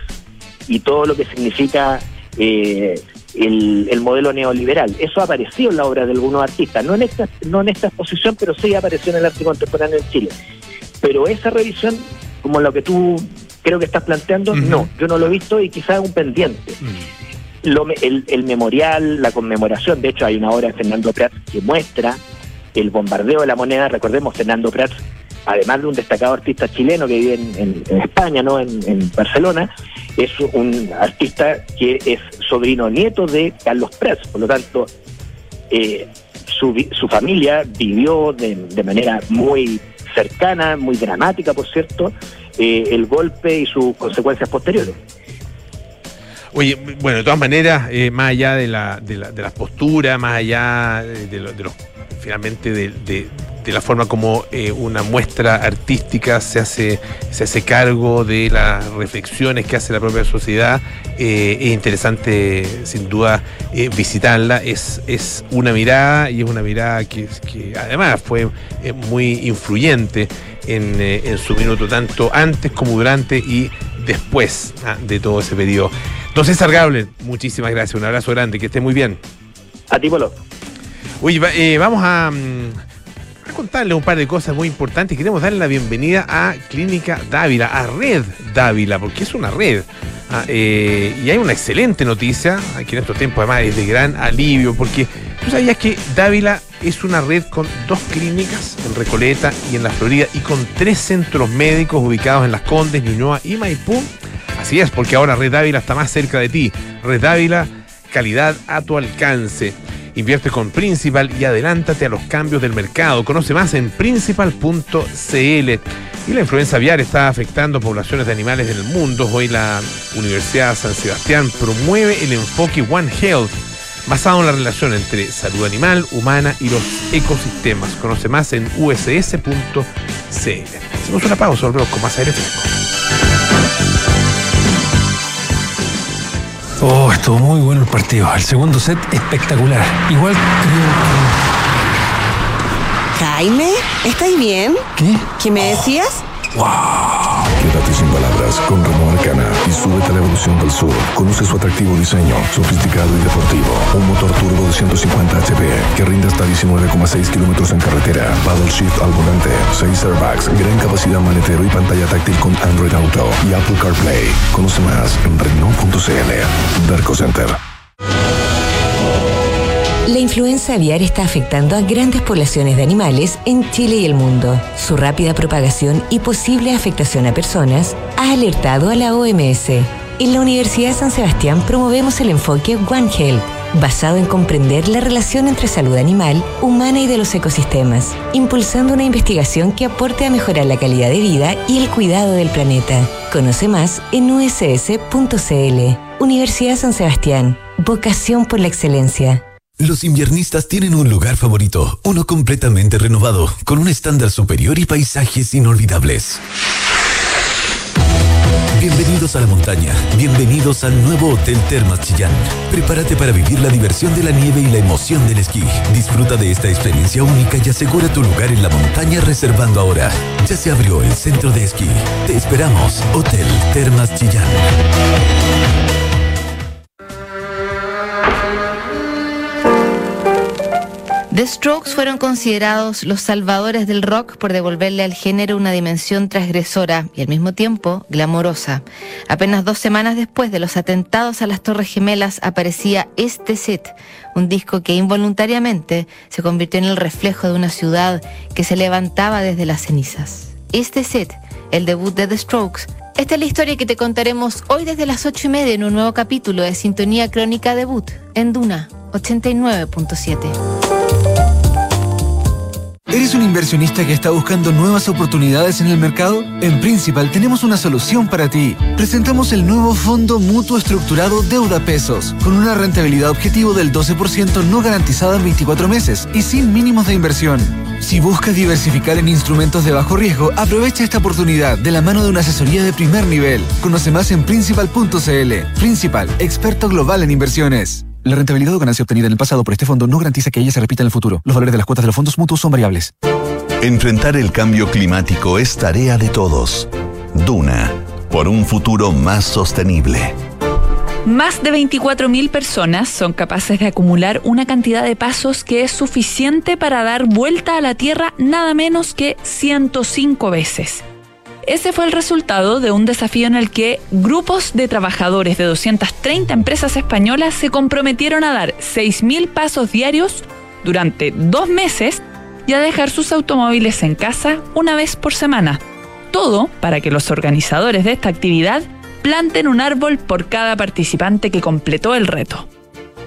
y todo lo que significa eh, el, el modelo neoliberal. Eso ha aparecido en la obra de algunos artistas, no en esta, no en esta exposición, pero sí apareció en el arte contemporáneo en Chile. Pero esa revisión, como lo que tú creo que estás planteando, no, yo no lo he visto y quizás es un pendiente. Lo me- el, el memorial, la conmemoración, de hecho hay una obra de Fernando Prats que muestra el bombardeo de la moneda, recordemos, Fernando Prats, además de un destacado artista chileno que vive en, España, no en, Barcelona, es un artista que es sobrino nieto de Carlos Prats, por lo tanto, eh, su, su familia vivió de, de manera muy cercana, muy dramática, por cierto, eh, el golpe y sus consecuencias posteriores. Oye, bueno, de todas maneras, eh, más allá de la, de la, de las posturas, más allá de, lo- de los, finalmente de, la forma como eh, una muestra artística se hace, se hace cargo de las reflexiones que hace la propia sociedad, eh, es interesante sin duda visitarla, es, es una mirada y es una mirada que, además fue muy influyente en, en su minuto, tanto antes como durante y después ah, de todo ese periodo. Don César Gable, muchísimas gracias, un abrazo grande, que esté muy bien. A ti, Polo. Oye, eh, vamos a, mm, a contarle un par de cosas muy importantes. Queremos darle la bienvenida a Clínica Dávila, a Red Dávila, porque es una red. Ah, eh, y hay una excelente noticia, ah, que en estos tiempos además es de gran alivio, porque tú sabías que Dávila es una red con dos clínicas en Recoleta y en la Florida y con tres centros médicos ubicados en Las Condes, Ñuñoa y Maipú. Así es, porque ahora Red Dávila está más cerca de ti. Red Dávila, calidad a tu alcance. Invierte con Principal y adelántate a los cambios del mercado. Conoce más en principal.cl. Y la influenza aviar está afectando poblaciones de animales en el mundo. Hoy la Universidad San Sebastián promueve el enfoque One Health, basado en la relación entre salud animal, humana y los ecosistemas. Conoce más en uss.cl. Hacemos una pausa, volvemos con más aire fresco. Oh, estuvo muy bueno el partido. El segundo set espectacular. Igual creo Jaime, ¿estáis bien? ¿Qué? ¿Qué me decías? Quédate sin palabras con Renault Arcana y súbete a la evolución del sur. Conoce su atractivo diseño, sofisticado y deportivo. Un motor turbo de 150 HP que rinde hasta 19,6 kilómetros en carretera. Paddle shift al volante, 6 airbags, gran capacidad maletero y pantalla táctil con Android Auto y Apple CarPlay. Conoce más en Renault.cl. Darko Center. La influenza aviar está afectando a grandes poblaciones de animales en Chile y el mundo. Su rápida propagación y posible afectación a personas ha alertado a la OMS. En la Universidad de San Sebastián promovemos el enfoque One Health, basado en comprender la relación entre salud animal, humana y de los ecosistemas, impulsando una investigación que aporte a mejorar la calidad de vida y el cuidado del planeta. Conoce más en uss.cl. Universidad San Sebastián. Vocación por la excelencia. Los inviernistas tienen un lugar favorito, uno completamente renovado, con un estándar superior y paisajes inolvidables. Bienvenidos a la montaña, bienvenidos al nuevo Hotel Termas Chillán. Prepárate para vivir la diversión de la nieve y la emoción del esquí. Disfruta de esta experiencia única y asegura tu lugar en la montaña reservando ahora. Ya se abrió el centro de esquí. Te esperamos, Hotel Termas Chillán. The Strokes fueron considerados los salvadores del rock por devolverle al género una dimensión transgresora y al mismo tiempo glamorosa. Apenas dos semanas después de los atentados a las Torres Gemelas aparecía este set, un disco que involuntariamente se convirtió en el reflejo de una ciudad que se levantaba desde las cenizas. Este set, el debut de The Strokes, esta es la historia que te contaremos hoy desde las ocho y media en un nuevo capítulo de Sintonía Crónica Debut en Duna 89.7. ¿Eres un inversionista que está buscando nuevas oportunidades en el mercado? En Principal tenemos una solución para ti. Presentamos el nuevo Fondo Mutuo Estructurado Deuda Pesos, con una rentabilidad objetivo del 12% no garantizada en 24 meses y sin mínimos de inversión. Si buscas diversificar en instrumentos de bajo riesgo, aprovecha esta oportunidad de la mano de una asesoría de primer nivel. Conoce más en principal.cl. Principal, experto global en inversiones. La rentabilidad o ganancia obtenida en el pasado por este fondo no garantiza que ella se repita en el futuro. Los valores de las cuotas de los fondos mutuos son variables. Enfrentar el cambio climático es tarea de todos. Duna, por un futuro más sostenible. Más de 24.000 personas son capaces de acumular una cantidad de pasos que es suficiente para dar vuelta a la Tierra nada menos que 105 veces. Ese fue el resultado de un desafío en el que grupos de trabajadores de 230 empresas españolas se comprometieron a dar 6.000 pasos diarios durante dos meses y a dejar sus automóviles en casa una vez por semana. Todo para que los organizadores de esta actividad planten un árbol por cada participante que completó el reto.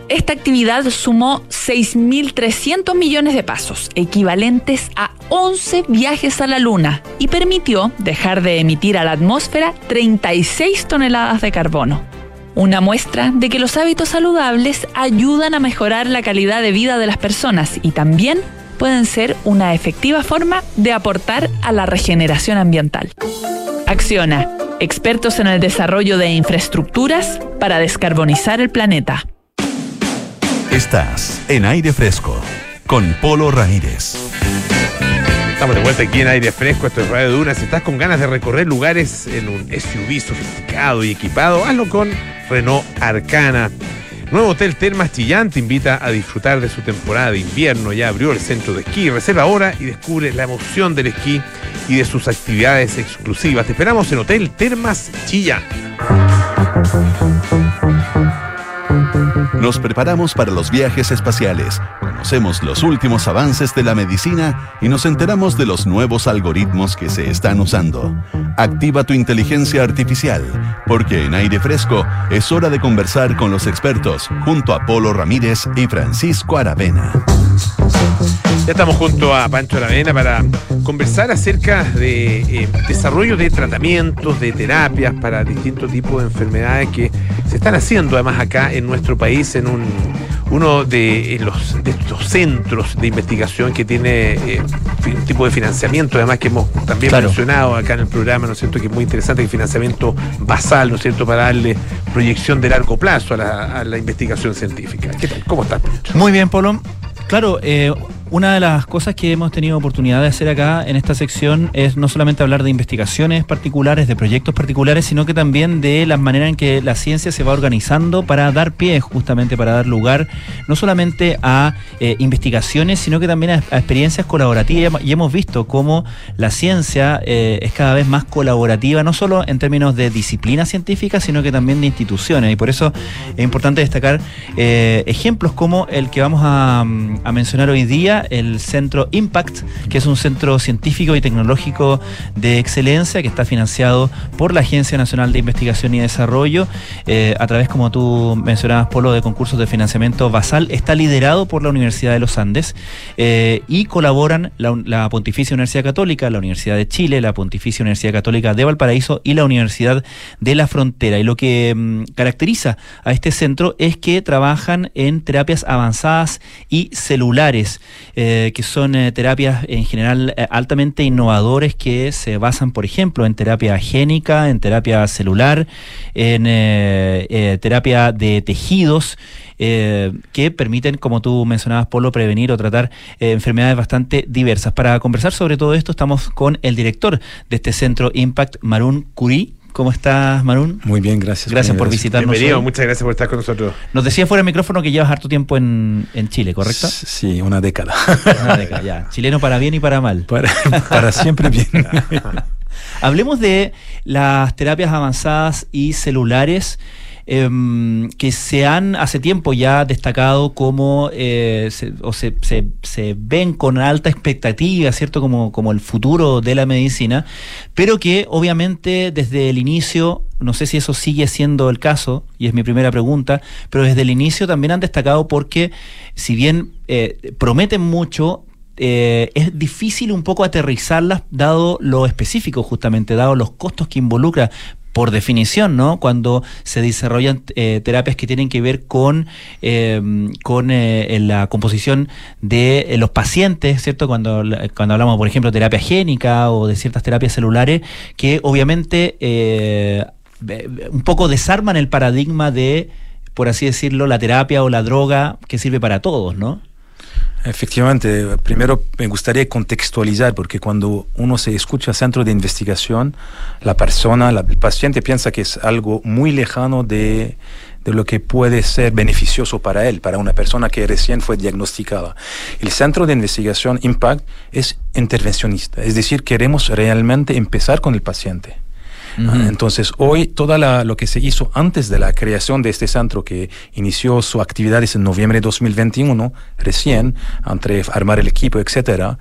Esta actividad sumó 6.300 millones de pasos, equivalentes a 11 viajes a la Luna, y permitió dejar de emitir a la atmósfera 36 toneladas de carbono. Una muestra de que los hábitos saludables ayudan a mejorar la calidad de vida de las personas y también pueden ser una efectiva forma de aportar a la regeneración ambiental. Acciona, expertos en el desarrollo de infraestructuras para descarbonizar el planeta. Estás en aire fresco con Polo Ramírez. Estamos de vuelta aquí en aire fresco, esto es Radio Duna. Si estás con ganas de recorrer lugares en un SUV sofisticado y equipado, hazlo con Renault Arcana. Nuevo Hotel Termas Chillán te invita a disfrutar de su temporada de invierno. Ya abrió el centro de esquí. Reserva ahora y descubre la emoción del esquí y de sus actividades exclusivas. Te esperamos en Hotel Termas Chillán. Nos preparamos para los viajes espaciales, conocemos los últimos avances de la medicina y nos enteramos de los nuevos algoritmos que se están usando. Activa tu inteligencia artificial, porque en aire fresco es hora de conversar con los expertos junto a Polo Ramírez y Francisco Aravena. Ya estamos junto a Pancho Aravena para conversar acerca de eh, desarrollo de tratamientos, de terapias para distintos tipos de enfermedades que se están haciendo además acá en nuestro país en un, uno de, los, de estos centros de investigación que tiene eh, un tipo de financiamiento, además que hemos también Claro. mencionado acá en el programa, ¿no es cierto?, que es muy interesante, el financiamiento basal, ¿no es cierto?, para darle proyección de largo plazo a la, a la investigación científica. ¿Qué tal? ¿Cómo estás? Muy bien, Polo. Claro, eh, una de las cosas que hemos tenido oportunidad de hacer acá en esta sección es no solamente hablar de investigaciones particulares, de proyectos particulares, sino que también de la manera en que la ciencia se va organizando para dar pie, justamente para dar lugar, no solamente a eh, investigaciones, sino que también a, experiencias colaborativas. Y hemos visto cómo la ciencia eh, es cada vez más colaborativa, no solo en términos de disciplina científica, sino que también de instituciones. Y por eso es importante destacar eh, ejemplos como el que vamos a mencionar hoy día, el Centro Impact, que es un centro científico y tecnológico de excelencia que está financiado por la Agencia Nacional de Investigación y Desarrollo, eh, a través, como tú mencionabas, Polo, de concursos de financiamiento basal. Está liderado por la Universidad de los Andes eh, y colaboran la, Pontificia Universidad Católica, la Universidad de Chile, la Pontificia Universidad Católica de Valparaíso y la Universidad de la Frontera. Y lo que mm, caracteriza a este centro es que trabajan en terapias avanzadas y celulares, eh, que son eh, terapias en general eh, altamente innovadores que se basan, por ejemplo, en terapia génica, en terapia celular, en eh, terapia de tejidos. que permiten, como tú mencionabas, Polo, prevenir o tratar enfermedades bastante diversas. Para conversar sobre todo esto, estamos con el director de este centro Impact, Marún Curí. ¿Cómo estás, Marún? Muy bien, gracias. Gracias por gracias. visitarnos. Bienvenido, hoy. muchas gracias por estar con nosotros. Nos decía fuera del micrófono que llevas harto tiempo en, en Chile, ¿correcto? Sí, una década. Una década, ya. Chileno para bien y para mal. Para, para siempre bien. Hablemos de las terapias avanzadas y celulares em, que se han hace tiempo ya destacado como eh, se, o se, se- se ven con alta expectativa, ¿cierto? Como, como el futuro de la medicina, pero que obviamente desde el inicio, no sé si eso sigue siendo el caso, y es mi primera pregunta, pero desde el inicio también han destacado porque si bien eh, prometen mucho, eh, es difícil un poco aterrizarlas dado lo específico justamente, dado los costos que involucra por definición, ¿no? Cuando se desarrollan eh, terapias que tienen que ver con, eh, con eh, la composición de los pacientes, ¿cierto? Cuando, cuando hablamos, por ejemplo, de terapia génica o de ciertas terapias celulares, que obviamente un poco desarman el paradigma de, por así decirlo, la terapia o la droga que sirve para todos, ¿no? Efectivamente, primero me gustaría contextualizar, porque cuando uno se escucha centro de investigación, la persona, el paciente piensa que es algo muy lejano de, de lo que puede ser beneficioso para él, para una persona que recién fue diagnosticada. El centro de investigación Impact es intervencionista, es decir, queremos realmente empezar con el paciente. Entonces, hoy todo lo que se hizo antes de la creación de este centro, que inició sus actividades en noviembre de 2021, recién, entre armar el equipo, etcétera,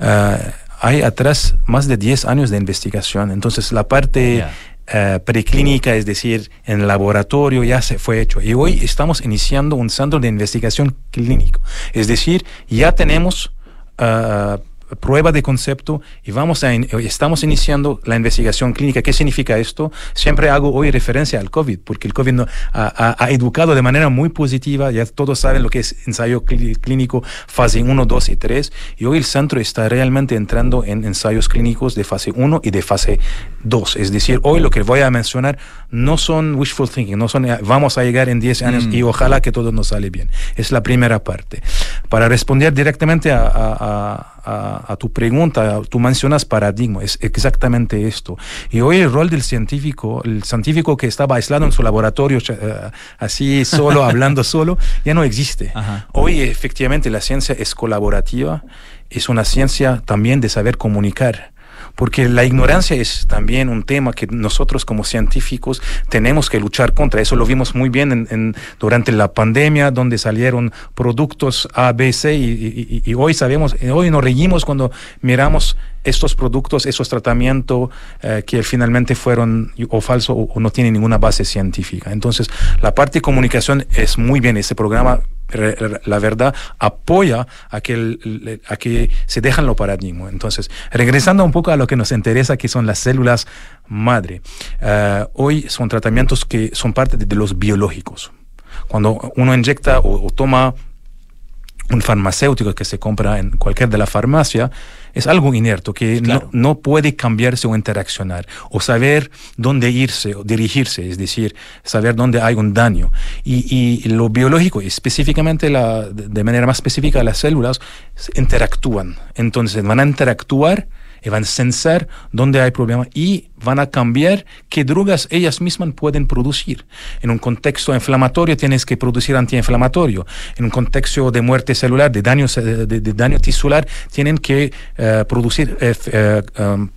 eh, hay atrás más de 10 años de investigación. Entonces, la parte eh, preclínica, es decir, en el laboratorio, ya se fue hecho. Y hoy estamos iniciando un centro de investigación clínico. Es decir, ya tenemos... Uh, prueba de concepto y vamos a estamos iniciando la investigación clínica. ¿Qué significa esto? Siempre hago hoy referencia al COVID, porque el COVID no, ha, educado de manera muy positiva, ya todos saben lo que es ensayo clínico fase 1, 2 y 3, y hoy el centro está realmente entrando en ensayos clínicos de fase 1 y de fase 2. Es decir, hoy lo que voy a mencionar no son wishful thinking, no son vamos a llegar en 10 años mm. y ojalá que todo nos sale bien. Es la primera parte. Para responder directamente a a, tu pregunta, tú mencionas paradigma, es exactamente esto. Y hoy el rol del científico, el científico que estaba aislado en su laboratorio, eh, así solo, hablando solo, ya no existe. Hoy efectivamente la ciencia es colaborativa, es una ciencia también de saber comunicar porque la ignorancia es también un tema que nosotros como científicos tenemos que luchar contra. Eso lo vimos muy bien en, durante la pandemia, donde salieron productos A, B, C, y, hoy sabemos, hoy nos reímos cuando miramos estos productos, esos tratamientos eh, que finalmente fueron o falso o, no tienen ninguna base científica. Entonces, la parte de comunicación es muy bien. Ese programa la verdad apoya a que, a que se dejan los paradigmas. Entonces, regresando un poco a lo que nos interesa, que son las células madre. Eh, hoy son tratamientos que son parte de, los biológicos. Cuando uno inyecta o, o toma un farmacéutico que se compra en cualquier de la farmacia, es algo inerto que no, no, puede cambiarse o interaccionar o saber dónde irse o dirigirse, es decir, saber dónde hay un daño. Y, y lo biológico, específicamente la, de manera más específica las células, interactúan. Entonces van a interactuar y van a sensar dónde hay problemas y van a cambiar qué drogas ellas mismas pueden producir. En un contexto inflamatorio tienes que producir antiinflamatorio. En un contexto de muerte celular, de daño, de, daño tisular, tienen que eh, producir eh, eh, um,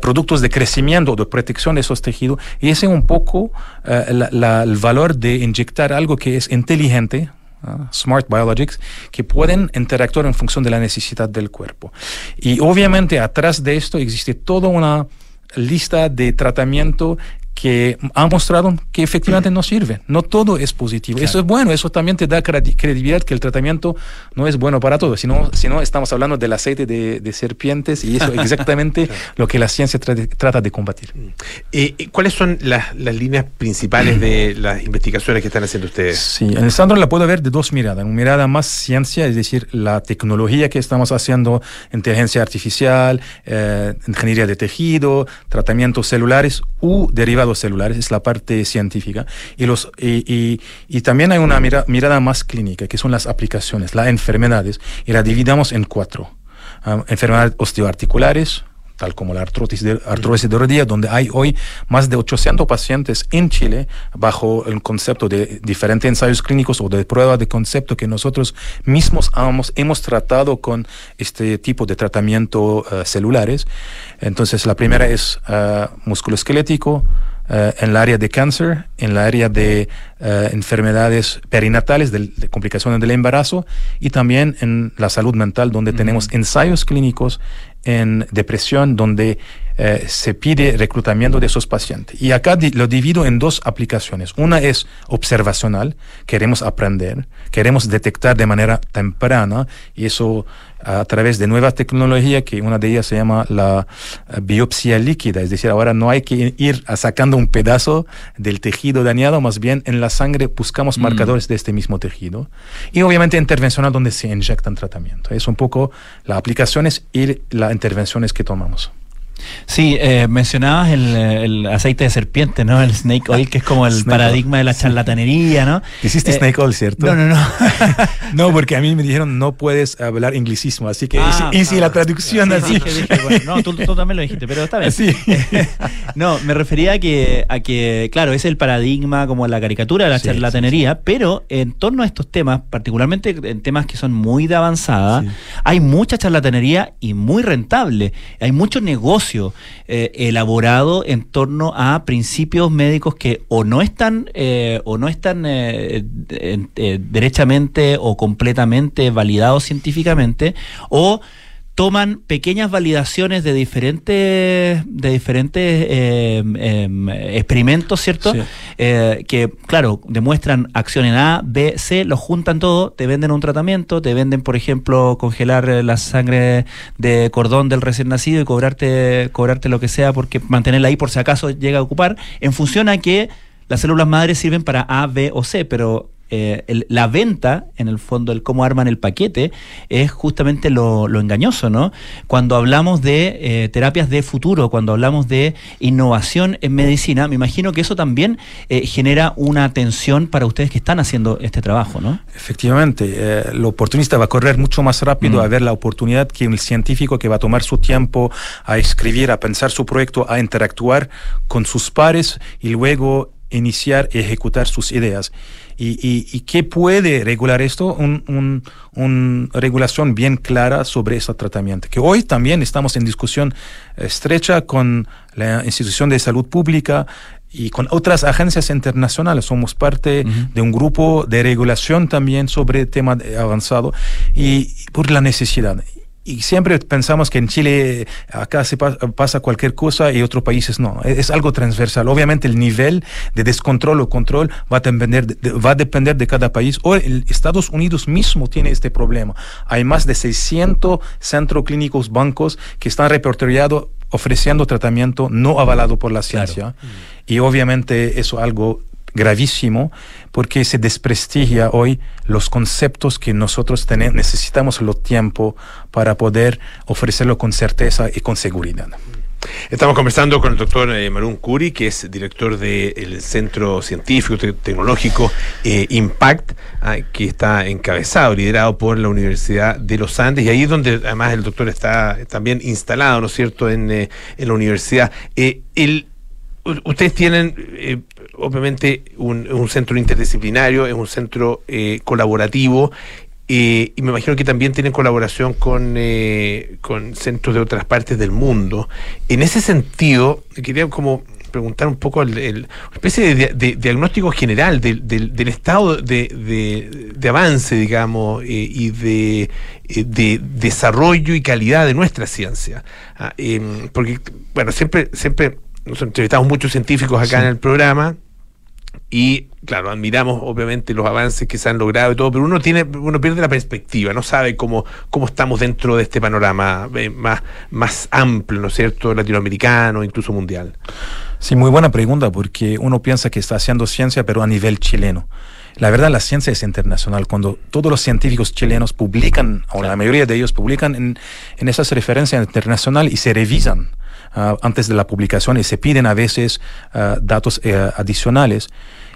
productos de crecimiento, de protección de esos tejidos. Y ese es un poco el valor de inyectar algo que es inteligente, Smart Biologics, que pueden interactuar en función de la necesidad del cuerpo. Y obviamente atrás de esto existe toda una lista de tratamiento que ha mostrado que efectivamente no sirve. No todo es positivo. Eso es bueno, eso también te da credibilidad que el tratamiento no es bueno para todos. Si no, si no estamos hablando del aceite de, serpientes y eso es exactamente lo que la ciencia trata de combatir. Mm. ¿Y cuáles son las, líneas principales de las investigaciones que están haciendo ustedes? Sí, en el Sandro la puedo ver de dos miradas. Una mirada más ciencia, es decir, la tecnología que estamos haciendo, inteligencia artificial, eh, ingeniería de tejido, tratamientos celulares u derivados celulares, es la parte científica. Y, los, y, y, también hay una mirada más clínica, que son las aplicaciones, las enfermedades, y la dividamos en cuatro. Ah, enfermedades osteoarticulares, tal como la artrosis de, artrosis de rodilla, donde hay hoy más de 800 pacientes en Chile bajo el concepto de diferentes ensayos clínicos o de prueba de concepto que nosotros mismos hemos, hemos tratado con este tipo de tratamiento uh, celulares. Entonces, la primera es uh, musculoesquelético, eh, en el área de cáncer, en el área de eh, enfermedades perinatales, de, complicaciones del embarazo y también en la salud mental, donde tenemos ensayos clínicos en depresión donde eh, se pide reclutamiento de esos pacientes. Y acá di- lo divido en dos aplicaciones. Una es observacional, queremos aprender, queremos detectar de manera temprana y eso a través de nueva tecnología que una de ellas se llama la eh, biopsia líquida, es decir, ahora no hay que ir a sacando un pedazo del tejido dañado, más bien en la sangre buscamos Mm. marcadores de este mismo tejido y obviamente intervencional donde se inyectan tratamiento. Es un poco las aplicaciones y las intervenciones que tomamos. Sí, eh, mencionabas el, eh, el aceite de serpiente, ¿no? El snake oil, que es como el paradigma de la charlatanería, ¿no? Hiciste Eh, snake oil, ¿cierto? No, no, no. no, porque a mí me dijeron no puedes hablar inglicismo, así que Ah, hice, hice ah, la traducción sí, así. dije, dije, bueno, no, tú, tú también lo dijiste, pero está bien. Sí. no, me refería a que, a que, claro, es el paradigma como la caricatura de la Sí, charlatanería, pero en torno a estos temas, particularmente en temas que son muy de avanzada, hay mucha charlatanería y muy rentable. Hay mucho negocio eh, elaborado en torno a principios médicos que o no están, eh, o no están eh, derechamente o completamente validados científicamente, o toman pequeñas validaciones de diferentes de diferentes eh, experimentos, ¿cierto? Sí. Eh, que, claro, demuestran acción en A, B, C, los juntan todo, te venden un tratamiento, te venden, por ejemplo, congelar eh, la sangre de cordón del recién nacido y cobrarte, cobrarte lo que sea porque mantenerla ahí por si acaso llega a ocupar, en función a que las células madres sirven para A, B o C, pero eh, el- la venta, en el fondo, el cómo arman el paquete, es justamente lo, lo engañoso, ¿no? Cuando hablamos de eh, terapias de futuro, cuando hablamos de innovación en medicina, me imagino que eso también eh, genera una tensión para ustedes que están haciendo este trabajo, ¿no? Efectivamente, el oportunista va a correr mucho más rápido Mm. a ver la oportunidad que el científico que va a tomar su tiempo a escribir, a pensar su proyecto, a interactuar con sus pares y luego iniciar y ejecutar sus ideas. ¿Y, y, y qué puede regular esto? Un, un- un regulación bien clara sobre ese tratamiento. Que hoy también estamos en discusión estrecha con la institución de salud pública y con otras agencias internacionales. Somos parte de un grupo de regulación también sobre tema avanzado y por la necesidad. Y siempre pensamos que en Chile acá se pa- pasa cualquier cosa y otros países no. Es, es algo transversal. Obviamente el nivel de descontrol o control va a depender de, va a depender de cada país. O el Estados Unidos mismo tiene este problema. Hay más de 600 centros clínicos, bancos que están repertoriados ofreciendo tratamiento no avalado por la ciencia. Y obviamente eso es algo gravísimo porque se desprestigia hoy los conceptos que nosotros tenemos, necesitamos el tiempo para poder ofrecerlo con certeza y con seguridad. Estamos conversando con el doctor eh, Marún Curi, que es director del Centro Científico Te- Tecnológico eh, Impact, ah, que está encabezado, liderado por la Universidad de los Andes, y ahí es donde además el doctor está también instalado, ¿no es cierto?, en, eh, en la universidad. Eh, el, ustedes tienen, obviamente, un, un centro interdisciplinario, es un centro eh, colaborativo. eh, y me imagino que también tienen colaboración con, eh, con centros de otras partes del mundo. En ese sentido, quería como preguntar un poco el, especie de diagnóstico general del, del- del estado de, de- de avance, digamos, eh, y de, eh, de desarrollo y calidad de nuestra ciencia. Ah, em, porque, bueno, siempre, siempre nos entrevistamos muchos científicos acá en el programa y claro, admiramos obviamente los avances que se han logrado y todo, pero uno tiene, uno pierde la perspectiva, no sabe cómo, cómo estamos dentro de este panorama eh, más, más amplio, ¿no es cierto?, latinoamericano, incluso mundial. Sí, muy buena pregunta porque uno piensa que está haciendo ciencia pero a nivel chileno. La verdad, la ciencia es internacional. Cuando todos los científicos chilenos publican, o la mayoría de ellos publican en, en esas referencias internacionales y se revisan ah, antes de la publicación y se piden a veces ah, datos eh, adicionales.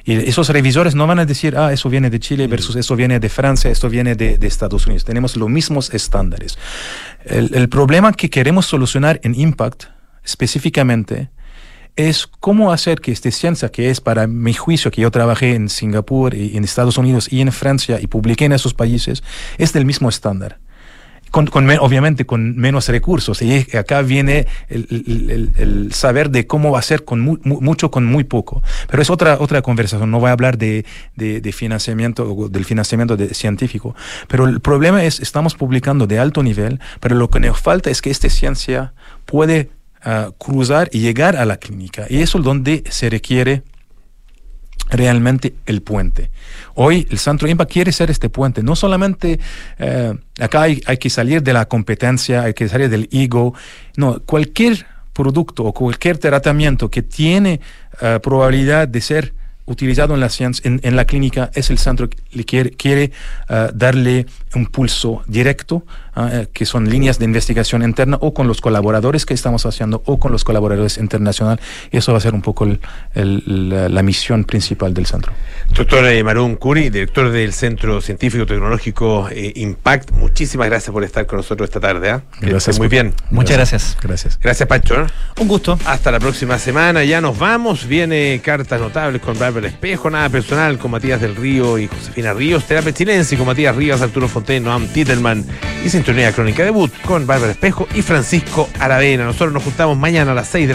Y esos revisores no van a decir, ah, eso viene de Chile versus eso viene de Francia, esto viene de, de Estados Unidos. Tenemos los mismos estándares. El, el problema que queremos solucionar en Impact específicamente es cómo hacer que esta ciencia, que es para mi juicio, que yo trabajé en Singapur y en Estados Unidos y en Francia y publiqué en esos países, es del mismo estándar. Con, con me- obviamente con menos recursos. Y acá viene el, saber de cómo va a ser con mu- mu- mucho con muy poco. Pero es otra, otra conversación. No voy a hablar de, de- financiamiento, del financiamiento de- científico. Pero el problema es, estamos publicando de alto nivel, pero lo que nos falta es que esta ciencia puede ah, cruzar y llegar a la clínica. Y eso es donde se requiere realmente el puente. Hoy el Centro IMPA quiere ser este puente. No solamente eh, acá hay, hay que salir de la competencia, hay que salir del ego. No, cualquier producto o cualquier tratamiento que tiene eh, probabilidad de ser utilizado en la ciencia, en, en la clínica, es el centro que le quiere, quiere eh, darle un pulso directo, ah, eh, que son líneas de investigación interna o con los colaboradores que estamos haciendo o con los colaboradores internacionales. Y eso va a ser un poco el- el- la, la misión principal del centro. Doctor eh, Marún Curi, director del Centro Científico Tecnológico eh, Impact, muchísimas gracias por estar con nosotros esta tarde. ¿ah? Gracias Muy bien. Muchas gracias. Gracias. Gracias, Pancho. Un gusto. Hasta la próxima semana, ya nos vamos. Viene Cartas Notables con Bárbara Espejo, Nada Personal con Matías del Río y Josefina Ríos, Terapia Chilense con Matías Rivas, Arturo Fontaine, Noam Titelman y Sintonía Crónica Debut con Bárbara Espejo y Francisco Aravena. Nosotros nos juntamos mañana a las 6 de la